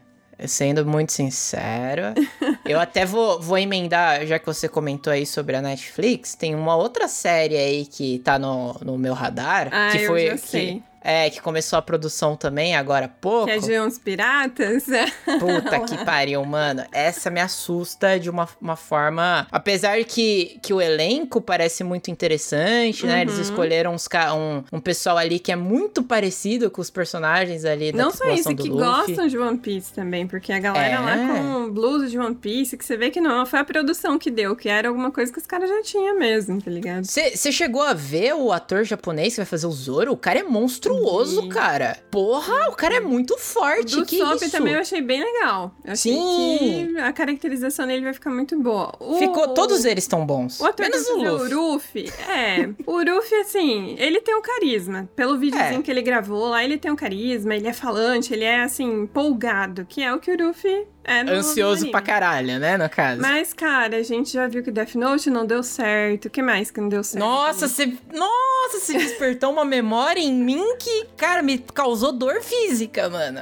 Sendo muito sincero, eu até vou, vou emendar, já que você comentou aí sobre a Netflix, tem uma outra série aí que tá no, no meu radar, ah, que foi eu já que, sei. É, que começou a produção também agora há pouco. Que é de uns piratas? Puta que pariu, mano. Essa me assusta de uma, uma forma. Apesar que, que o elenco parece muito interessante, né? Eles Uhum. escolheram uns, um, um pessoal ali que é muito parecido com os personagens ali da Não só isso, que Luffy. gostam de One Piece também, porque a galera É. lá com blusa de One Piece, que você vê que não foi a produção que deu, que era alguma coisa que os caras já tinham mesmo, tá ligado? Você chegou a ver o ator japonês que vai fazer o Zoro? O cara é monstruoso, Vi. cara. Porra, o cara é muito forte. Do que Sop isso? também eu achei bem legal. Eu achei Sim. que a caracterização dele vai ficar muito boa. O- Ficou, todos eles estão bons. O ator menos o Luffy. o Ruffy, é. O Ruffy, assim, ele tem um carisma. Pelo videozinho É. que ele gravou lá, ele tem um carisma, ele é falante, ele é, assim, empolgado, que é o que o Ruffy é no Ansioso no pra caralho, né, no caso. Mas, cara, a gente já viu que Death Note não deu certo. O que mais que não deu certo? Nossa, você. Nossa, você despertou uma memória em mim que, cara, me causou dor física, mano.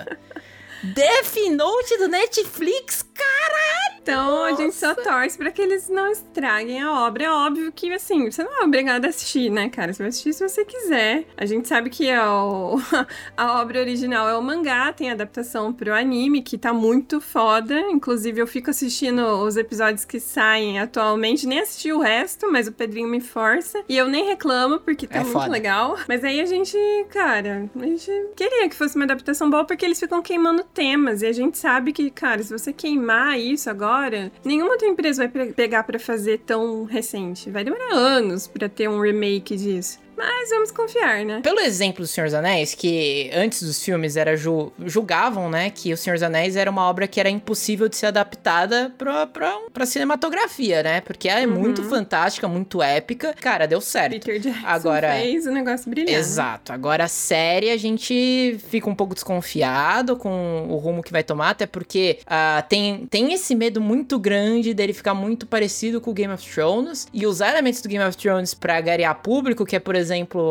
Death Note do Netflix, caralho! Então a gente só torce pra que eles não estraguem a obra. É óbvio que, assim, você não é obrigado a assistir, né, cara? Você vai assistir se você quiser. A gente sabe que é o... a obra original é o mangá, tem adaptação pro anime, que tá muito foda. Inclusive, eu fico assistindo os episódios que saem atualmente. Nem assisti o resto, mas o Pedrinho me força. E eu nem reclamo, porque tá É muito foda. legal. Mas aí a gente, cara, a gente queria que fosse uma adaptação boa, porque eles ficam queimando temas. E a gente sabe que, cara, se você queimar isso agora, nenhuma outra empresa vai pe- pegar pra fazer tão recente. Vai demorar anos pra ter um remake disso. Mas vamos confiar, né? Pelo exemplo do Senhor dos Anéis, que antes dos filmes era ju- julgavam, né, que o Senhor dos Anéis era uma obra que era impossível de ser adaptada pra, pra, pra cinematografia, né? Porque ela é Uhum. muito fantástica, muito épica. Cara, deu certo. Peter Jackson Agora- fez o negócio brilhar. Exato. Agora, a série, a gente fica um pouco desconfiado com o rumo que vai tomar, até porque ah, tem, tem esse medo muito grande dele ficar muito parecido com o Game of Thrones e usar elementos do Game of Thrones pra agariar público, que é, por exemplo,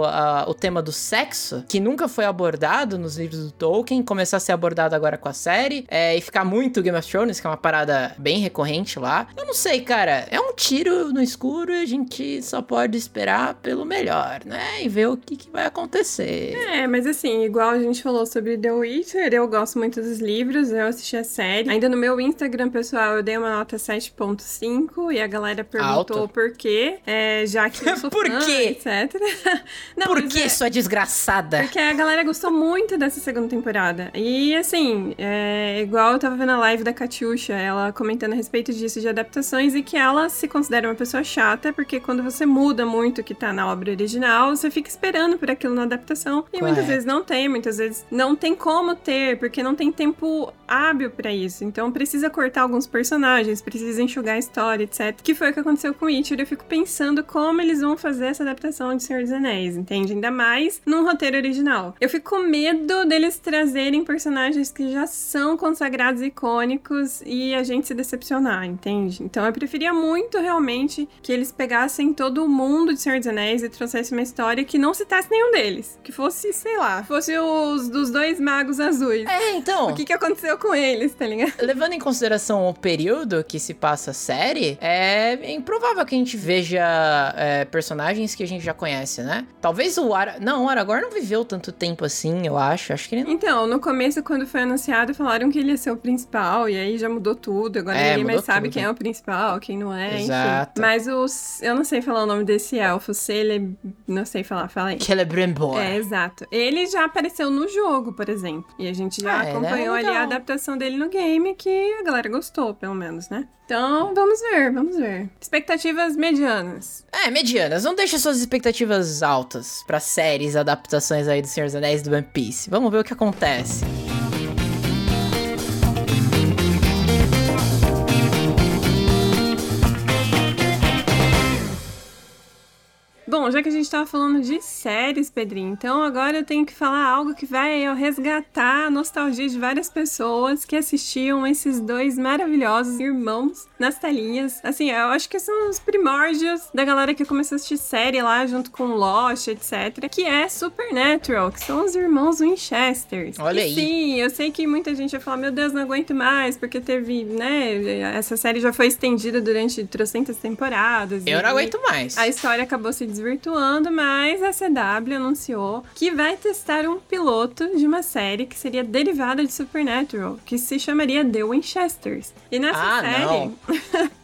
ah, o tema do sexo, que nunca foi abordado nos livros do Tolkien, começar a ser abordado agora com a série, é, e ficar muito Game of Thrones, que é uma parada bem recorrente lá. Eu não sei, cara. É um tiro no escuro e a gente só pode esperar pelo melhor, né? E ver o que, que vai acontecer. É, mas assim, igual a gente falou sobre The Witcher, eu gosto muito dos livros, eu assisti a série. Ainda no meu Instagram, pessoal, eu dei uma nota 7.5 e a galera perguntou Alto. por quê, é, já que eu sou Por fã, quê? etc. Não, Por que, é- sua desgraçada? Porque a galera gostou muito dessa segunda temporada. E assim, é, igual eu tava vendo a live da Katiusha, ela comentando a respeito disso de adaptações e que ela se considera uma pessoa chata, porque quando você muda muito o que tá na obra original, você fica esperando por aquilo na adaptação. E muitas Correto. vezes não tem, muitas vezes não tem como ter, porque não tem tempo hábil pra isso. Então precisa cortar alguns personagens, precisa enxugar a história, etc. Que foi o que aconteceu com Witcher. Eu fico pensando como eles vão fazer essa adaptação de Senhor dos Anéis, entende? Ainda mais num roteiro original. Eu fico com medo deles trazerem personagens que já são consagrados e icônicos e a gente se decepcionar, entende? Então eu preferia muito realmente que eles pegassem todo o mundo de Senhor dos Anéis e trouxessem uma história que não citasse nenhum deles. Que fosse, sei lá, fosse os dos dois magos azuis. É, então, O que, que aconteceu com eles, tá ligado? levando em consideração o período que se passa a série, é improvável que a gente veja é, personagens que a gente já conhece, né? Talvez o Ara... Não, o Aragorn não viveu tanto tempo assim, eu acho. Acho que ele não... Então, no começo, quando foi anunciado, falaram que ele ia ser o principal, e aí já mudou tudo. Agora É, ninguém mais sabe tudo. quem é o principal, quem não é, Exato. enfim. Mas os. Eu não sei falar o nome desse elfo, Cele. Não sei falar, fala aí. Celebrimbor. É, exato. Ele já apareceu no jogo, por exemplo. E a gente já Ah, ele é acompanhou ali legal. a adaptação dele no game, que a galera gostou, pelo menos, né? Então, vamos ver, vamos ver. Expectativas medianas. É, medianas. Não deixe suas expectativas altas pra séries, adaptações aí do Senhor dos Anéis e do One Piece. Vamos ver o que acontece. Bom, já que a gente tava falando de séries, Pedrinho, então agora eu tenho que falar algo que vai resgatar a nostalgia de várias pessoas que assistiam esses dois maravilhosos irmãos nas telinhas. Assim, eu acho que são os primórdios da galera que começou a assistir série lá junto com Lost, etc. Que é Supernatural, que são os irmãos Winchester. Olha e aí. Sim, eu sei que muita gente vai falar, meu Deus, não aguento mais, porque teve, né, essa série já foi estendida durante trocentas temporadas. Eu não aguento mais. A história acabou se desvirtuando, mas a CW anunciou que vai testar um piloto de uma série que seria derivada de Supernatural, que se chamaria The Winchesters. E nessa Ah, série.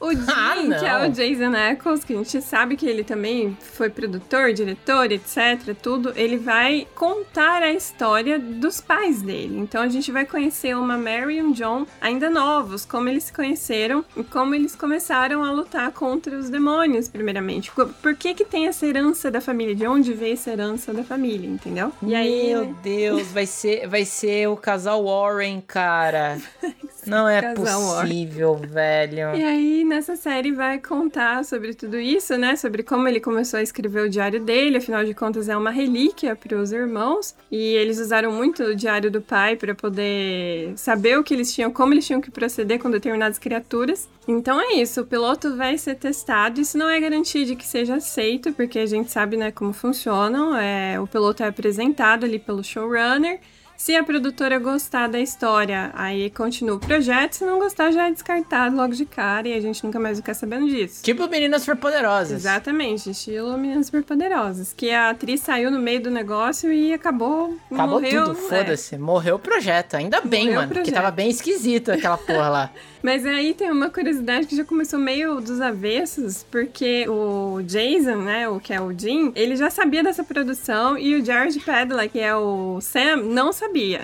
O Jim, Ah, que é o Jason Ackles, que a gente sabe que ele também foi produtor, diretor, etc, tudo, ele vai contar a história dos pais dele. Então a gente vai conhecer uma Mary e um John ainda novos, como eles se conheceram e como eles começaram a lutar contra os demônios, primeiramente. Por que que tem essa herança da família? De onde veio essa herança da família, entendeu? E aí... Meu Deus, vai ser, vai ser o casal Warren, cara. Não é Casal possível, velho. E aí, nessa série, vai contar sobre tudo isso, né? Sobre como ele começou a escrever o diário dele, afinal de contas é uma relíquia para os irmãos. E eles usaram muito o diário do pai para poder saber o que eles tinham, como eles tinham que proceder com determinadas criaturas. Então é isso, o piloto vai ser testado. Isso não é garantia de que seja aceito, porque a gente sabe, né, como funcionam. É, o piloto é apresentado ali pelo showrunner. Se a produtora gostar da história, aí continua o projeto. Se não gostar, já é descartado logo de cara e a gente nunca mais fica sabendo disso. Tipo Meninas Superpoderosas. Exatamente, estilo Meninas Superpoderosas. Que a atriz saiu no meio do negócio e acabou. Acabou morreu, tudo, é. foda-se. Morreu o projeto. Ainda bem, Morreu mano. Porque projeto. tava bem esquisito aquela porra lá. Mas aí tem uma curiosidade que já começou meio dos avessos, porque o Jason, né, o que é o Jim, ele já sabia dessa produção e o Jared Padla, que é o Sam, não sabia. E,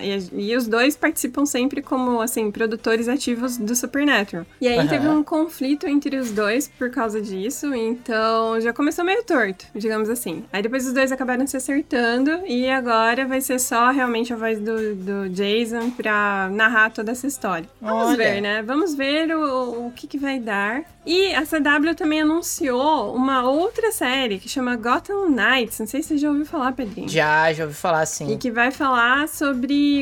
e os dois participam sempre como, assim, produtores ativos do Supernatural. E aí Aham. teve um conflito entre os dois por causa disso, então já começou meio torto, digamos assim. Aí depois os dois acabaram se acertando e agora vai ser só realmente a voz do, do Jason pra narrar toda essa história. Vamos Olha. ver, né? Vamos ver o, o que, que vai dar. E a CW também anunciou uma outra série que chama Gotham Knights. Não sei se você já ouviu falar, Pedrinho. Já, já ouvi falar assim. E que vai falar sobre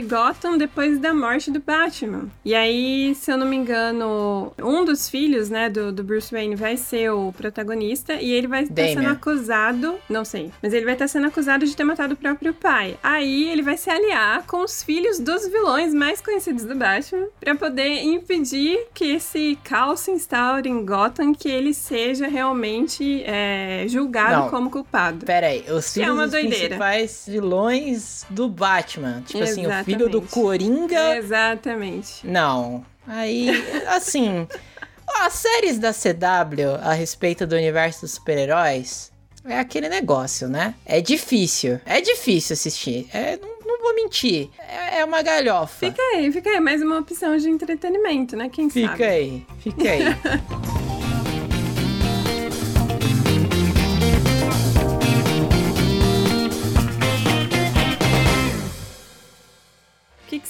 Gotham depois da morte do Batman. E aí, se eu não me engano, um dos filhos, né, do, do Bruce Wayne vai ser o protagonista e ele vai estar Damian. sendo acusado, não sei, mas ele vai estar sendo acusado de ter matado o próprio pai. Aí ele vai se aliar com os filhos dos vilões mais conhecidos do Batman pra poder impedir que esse caos se instaure em Gotham, que ele seja realmente é, julgado Não. como culpado. Pera aí, os é filhos uma dos doideira. principais vilões do Batman. Tipo assim, o filho do. Coringa. Exatamente. Não. Aí, assim, as séries da CW a respeito do universo dos super-heróis é aquele negócio, né? É difícil. É difícil assistir. É, não, não vou mentir. É, é uma galhofa. Fica aí, fica aí, mais uma opção de entretenimento, né? Quem Fica sabe? aí, fica aí.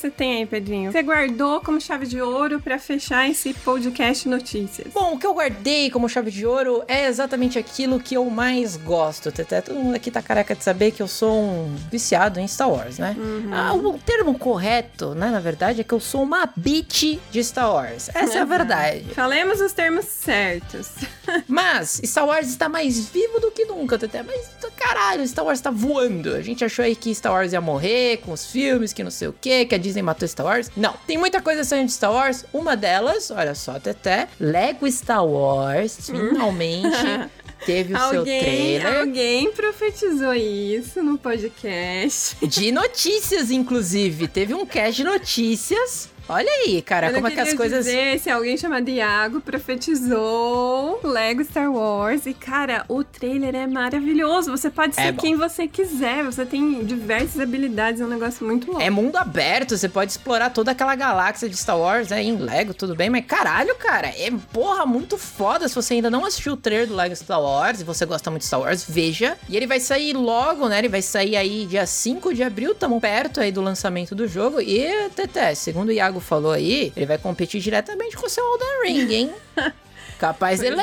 você tem aí, Pedrinho? Você guardou como chave de ouro pra fechar esse podcast notícias. Bom, o que eu guardei como chave de ouro é exatamente aquilo que eu mais gosto, Teté. Todo mundo aqui tá careca de saber que eu sou um viciado em Star Wars, né? Ah, o termo correto, né, na verdade, é que eu sou uma bitch de Star Wars. Essa é a verdade. Falemos os termos certos. Mas Star Wars está mais vivo do que nunca, Teté. Mas caralho, Star Wars tá voando. A gente achou aí que Star Wars ia morrer com os filmes, que não sei o que, que a Disney matou Star Wars. Não, tem muita coisa saindo de Star Wars. Uma delas, olha só, Teté, Lego Star Wars finalmente teve o seu alguém, trailer. alguém profetizou isso no podcast. De notícias, inclusive. Teve um cast de notícias. Olha aí, cara, Eu como é que as coisas. dizer se alguém chamado Iago profetizou Lego Star Wars. E, cara, o trailer é maravilhoso. Você pode É ser bom. quem você quiser. Você tem diversas habilidades. É um negócio muito louco. É mundo aberto, você pode explorar toda aquela galáxia de Star Wars, né? Em Lego, tudo bem, mas caralho, cara, é porra muito foda. Se você ainda não assistiu o trailer do Lego Star Wars e você gosta muito de Star Wars, veja. E ele vai sair logo, né? Ele vai sair aí dia 5 de abril, tamo perto aí do lançamento do jogo. E, Teté, segundo o Iago falou aí, ele vai competir diretamente com o seu Elden Ring, hein? Capaz de Pois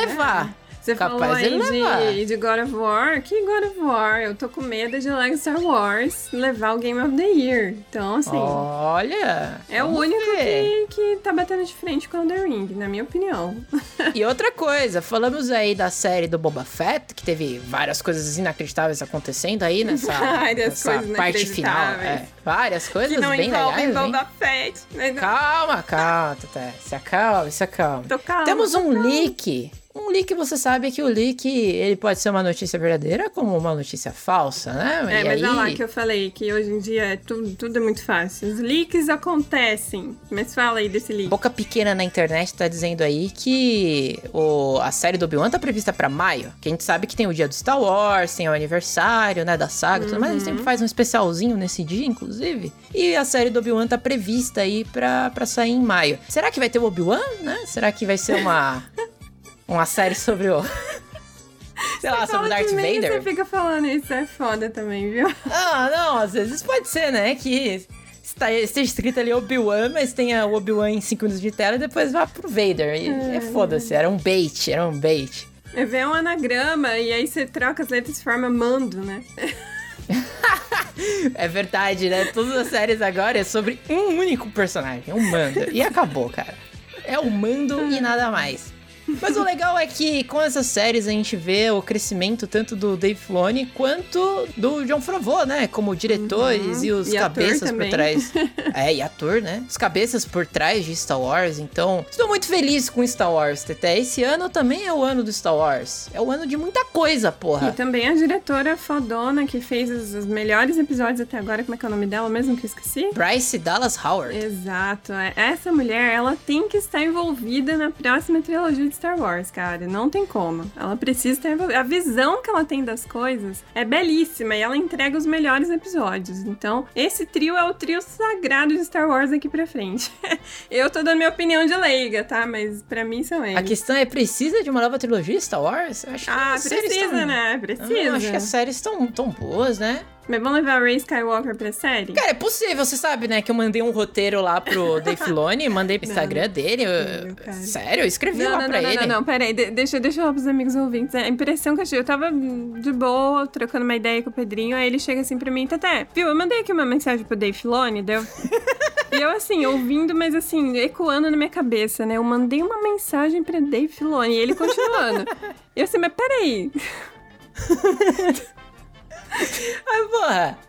é. Você capaz falou aí de de, God of War. Que God of War? Eu tô com medo de Lego Star Wars levar o Game of the Year. Então, assim. Olha! É o único ver. que, que tá batendo de frente com o The Ring, na minha opinião. E outra coisa, falamos aí da série do Boba Fett, que teve várias coisas inacreditáveis acontecendo aí nessa, Várias nessa parte final. É, várias coisas que não bem legais? Boba Fett. Calma, calma, Tete. Se acalma, se acalma. Tô calma. Temos um leak. Um leak, você sabe que o leak, ele pode ser uma notícia verdadeira como uma notícia falsa, né? É, E mas aí... olha lá que eu falei que hoje em dia é tudo, tudo é muito fácil. Os leaks acontecem. Mas fala aí desse leak. Boca pequena na internet tá dizendo aí que o, a série do Obi-Wan tá prevista pra maio. Que a gente sabe que tem o dia do Star Wars, tem o aniversário, né, da saga e tudo mais. A gente sempre faz um especialzinho nesse dia, inclusive. E a série do Obi-Wan tá prevista aí pra, pra sair em maio. Será que vai ter o Obi-Wan, né? Será que vai ser uma, uma série sobre o... Sei lá, sobre Darth Vader? Você fica falando isso, é foda também, viu? Ah, não, às vezes pode ser, né? Que está, esteja escrito ali Obi-Wan, mas tenha o Obi-Wan em 5 minutos de tela e depois vá pro Vader. E é, foda-se, era um bait, era um bait. É ver um anagrama e aí você troca as letras e forma mando, né? É verdade, né? Todas as séries agora é sobre um único personagem, um mando. E acabou, cara. É o mando e nada mais. Mas o legal é que com essas séries a gente vê o crescimento tanto do Dave Filoni quanto do John Favreau, né? Como diretores Uhum. e os E cabeças por trás. É, e ator, né? Os cabeças por trás de Star Wars. Então, estou muito feliz com Star Wars, Teté. Esse ano também é o ano do Star Wars. É o ano de muita coisa, E porra. também a diretora fodona que fez os, os melhores episódios até agora. Como é que é o nome dela mesmo que eu esqueci? Bryce Dallas Howard. Exato. é. Essa mulher, ela tem que estar envolvida na próxima trilogia de Star Wars, cara. Não tem como. Ela precisa envolvida. A visão que ela tem das coisas é belíssima e ela entrega os melhores episódios. Então, esse trio é o trio sagrado de Star Wars aqui pra frente. eu tô dando minha opinião de leiga, tá? Mas pra mim são eles. A questão é, precisa de uma nova trilogia Star Wars? Eu acho que Ah, precisa, tão- né? Eu Precisa. acho que as séries estão tão boas, né? Mas vamos levar o Ray Skywalker pra série? Cara, é possível, você sabe, né? Que eu mandei um roteiro lá pro Dave Filoni, mandei pro Instagram dele. eu- sério, eu escrevi Não, lá não, pra não, ele. não, não, peraí, de- deixa, deixa eu falar pros amigos ouvintes. A impressão que eu tive, eu tava de boa, trocando uma ideia com o Pedrinho, aí ele chega assim pra mim, Tete, viu, eu mandei aqui uma mensagem pro Dave Filoni, deu... e eu assim, ouvindo, mas assim, ecoando na minha cabeça, né? Eu mandei uma mensagem pra Dave Filoni, e ele continuando. e eu assim, mas peraí, Ai, porra.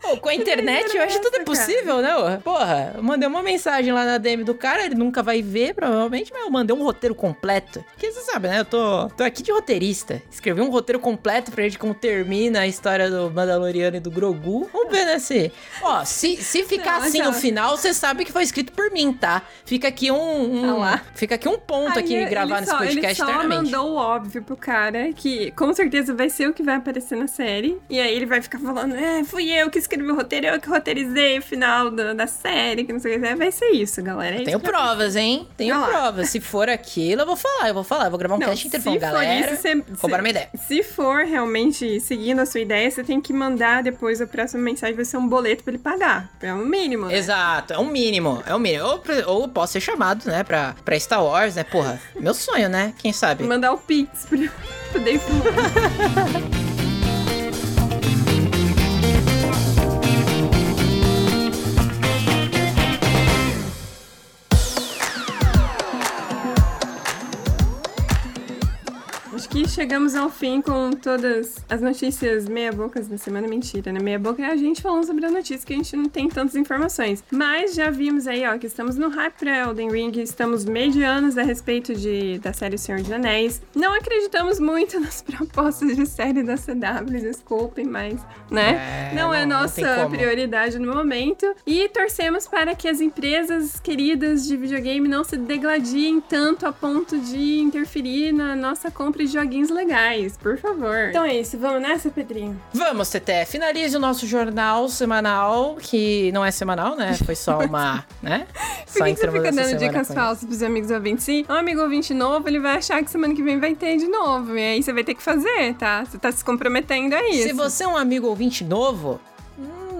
Pô, com a internet eu acho tudo é cara? possível, né? Porra, eu mandei uma mensagem lá na DM do cara, ele nunca vai ver, provavelmente, mas eu mandei um roteiro completo. Porque você sabe, né? Eu tô, tô aqui de roteirista. Escrevi um roteiro completo pra gente como termina a história do Mandaloriano e do Grogu. Vamos ver, né? Se, ó, se, se ficar Não, assim no final, você sabe que foi escrito por mim, tá? Fica aqui um. um Ah lá. fica aqui um ponto Aí aqui ele gravar nesse só- podcast Ele só mandou o óbvio pro cara, que com certeza vai ser o que vai aparecer na série. E aí ele vai ficar falando, é, fui eu que escrevi o roteiro, eu que roteirizei o final da, da série, que não sei o que. É, Vai ser isso, galera. É isso Tenho provas, hein? Tenho provas. Se for aquilo, eu vou falar, eu vou falar. Eu vou gravar um Não, cast for galera. isso, você- roubaram minha ideia. Se for realmente seguindo a sua ideia, você tem que mandar depois a próxima mensagem vai ser um boleto pra ele pagar. É o mínimo. né? Exato, é um mínimo, é um mínimo. Ou, ou posso ser chamado, né, pra, pra Star Wars, né? Porra, meu sonho, né? Quem sabe? Mandar o Pix pro, pro que chegamos ao fim com todas as notícias meia-bocas da semana. Mentira, né? Meia-boca é a gente falando sobre a notícia que a gente não tem tantas informações. Mas já vimos aí, ó, que estamos no hype pra Elden Ring, estamos medianos a respeito de, da série Senhor dos Anéis. Não acreditamos muito nas propostas de série da CW, desculpem, mas, né? É, não, é não- não tem nossa como. prioridade no momento. E torcemos para que as empresas queridas de videogame não se degladiem tanto a ponto de interferir na nossa compra de joguinhos legais, por favor. Então é isso, vamos nessa, Pedrinho? Vamos, Teté, finalize o nosso jornal semanal, que não é semanal, né? Foi só uma, né? Por que, que você fica dando dicas falsas pros amigos ouvintes? Se um amigo ouvinte novo, ele vai achar que semana que vem vai ter de novo. E aí você vai ter que fazer, tá? Você tá se comprometendo a isso. Se você é um amigo ouvinte novo,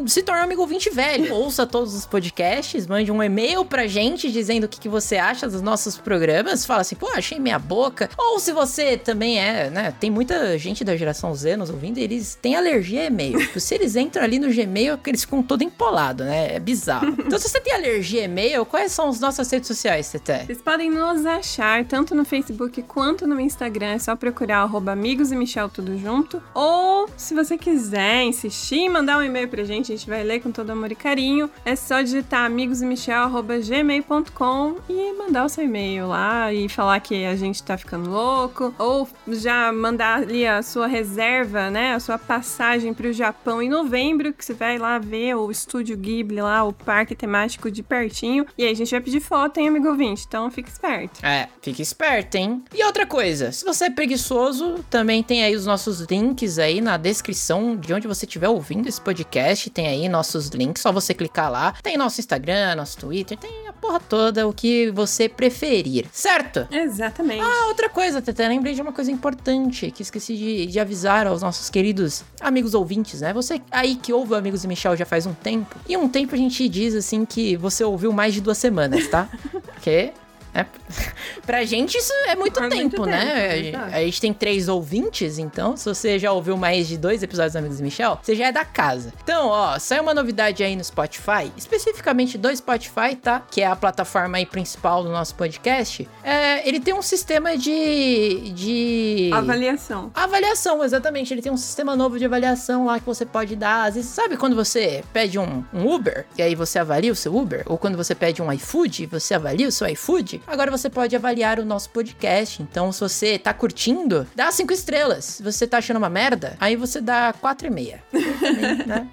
se torne um amigo ouvinte velho. Ouça todos os podcasts, mande um e-mail pra gente dizendo o que, que você acha dos nossos programas. Fala assim, pô, achei meia boca. Ou se você também é, né? Tem muita gente da geração Z nos ouvindo, eles têm alergia a e-mail. se eles entram ali no Gmail, eles ficam todo empolado, né? É bizarro. Então, se você tem alergia a e-mail, quais são as nossas redes sociais, Tete? Vocês podem nos achar tanto no Facebook quanto no Instagram. É só procurar arroba amigos e Michel tudo junto. Ou, se você quiser insistir, mandar um e-mail pra gente, gente vai ler com todo amor e carinho. É só digitar amigosemichel.gmail.com e mandar o seu e-mail lá e falar que a gente tá ficando louco. Ou já mandar ali a sua reserva, né? A sua passagem pro Japão em novembro, que você vai lá ver o Estúdio Ghibli lá, o parque temático de pertinho. E aí a gente vai pedir foto, hein, amigo ouvinte? Então fique esperto. É, fique esperto, hein? E outra coisa, se você é preguiçoso, também tem aí os nossos links aí na descrição de onde você estiver ouvindo esse podcast. Tem aí nossos links, só você clicar lá. Tem nosso Instagram, nosso Twitter, tem a porra toda, o que você preferir, certo? Exatamente. Ah, outra coisa, Tete, lembrei de uma coisa importante que esqueci de, de avisar aos nossos queridos amigos ouvintes, né? Você aí que ouve Amigos e Michel já faz um tempo, e um tempo a gente diz assim que você ouviu mais de duas semanas, tá? Porque é, pra gente isso é muito É tempo, muito né? tempo, é A- gente tem três ouvintes, então se você já ouviu mais de dois episódios Amigos do Michel, você já é da casa. Então, ó, saiu uma novidade aí no Spotify, especificamente do Spotify, tá? Que é a plataforma aí principal do nosso podcast. É, ele tem um sistema de... de... Avaliação. Avaliação, exatamente. Ele tem um sistema novo de avaliação lá que você pode dar. Às vezes, sabe quando você pede um, um Uber e aí você avalia o seu Uber? Ou quando você pede um iFood e você avalia o seu iFood? Agora você pode avaliar o nosso podcast. Então, se você tá curtindo, dá cinco estrelas. Se você tá achando uma merda, aí você dá quatro e meia. Também, né?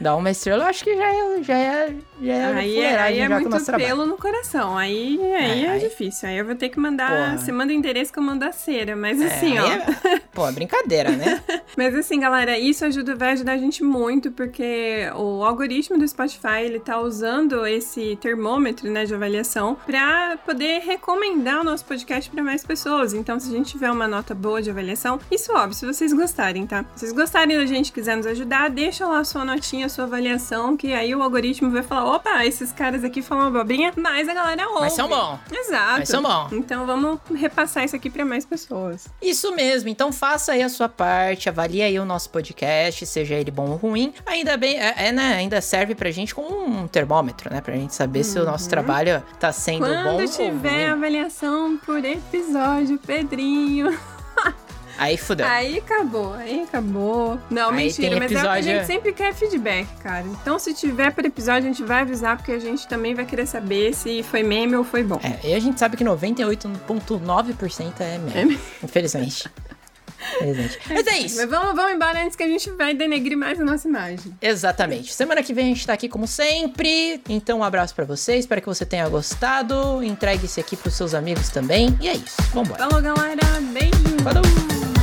Dá uma estrela, eu acho que já é, já é, já é Aí, é, fuleiragem aí é muito nosso trabalho. pelo no coração. Aí, aí É, é, aí- difícil. Aí eu vou ter que mandar. Porra. Você manda endereço que eu mando a cera. Mas assim, É, ó. aí é- Pô, é brincadeira, né? Mas assim, galera, isso ajuda, vai ajudar a gente muito, porque o algoritmo do Spotify, ele tá usando esse termômetro, né, de avaliação pra poder recomendar o nosso podcast pra mais pessoas. Então, se a gente tiver uma nota boa de avaliação, isso óbvio, se vocês gostarem, tá? Se vocês gostarem da gente, quiser nos ajudar, deixa lá a sua notinha, a sua avaliação, que aí o algoritmo vai falar, opa, esses caras aqui falam abobrinha, mas a galera ouve. Mas são bom. Exato. Mas são bom. Então vamos repassar isso aqui pra mais pessoas. Isso mesmo, então faça aí a sua parte, avalie aí o nosso podcast, seja ele bom ou ruim. Ainda bem, é, é, né, ainda serve pra gente como um termômetro, né? Pra gente saber se o nosso trabalho tá sendo bom Quando ou tiver ruim. avaliação por episódio, Pedrinho. Aí fudeu. Aí acabou, aí acabou. Não, Aí mentira, mas é o que a episódio- gente sempre quer feedback, cara. Então, se tiver por episódio, a gente vai avisar, porque a gente também vai querer saber se foi meme ou foi bom. É, e a gente sabe que 98,9% é meme. Infelizmente. Infelizmente. Mas é isso. Mas vamos, vamos embora antes que a gente vai denegrir mais a nossa imagem. Exatamente. Semana que vem a gente tá aqui como sempre. Então, um abraço pra você. Espero que você tenha gostado. Entregue esse aqui pros seus amigos também. E é isso. Vambora. Falou, galera. Beijo. Falou!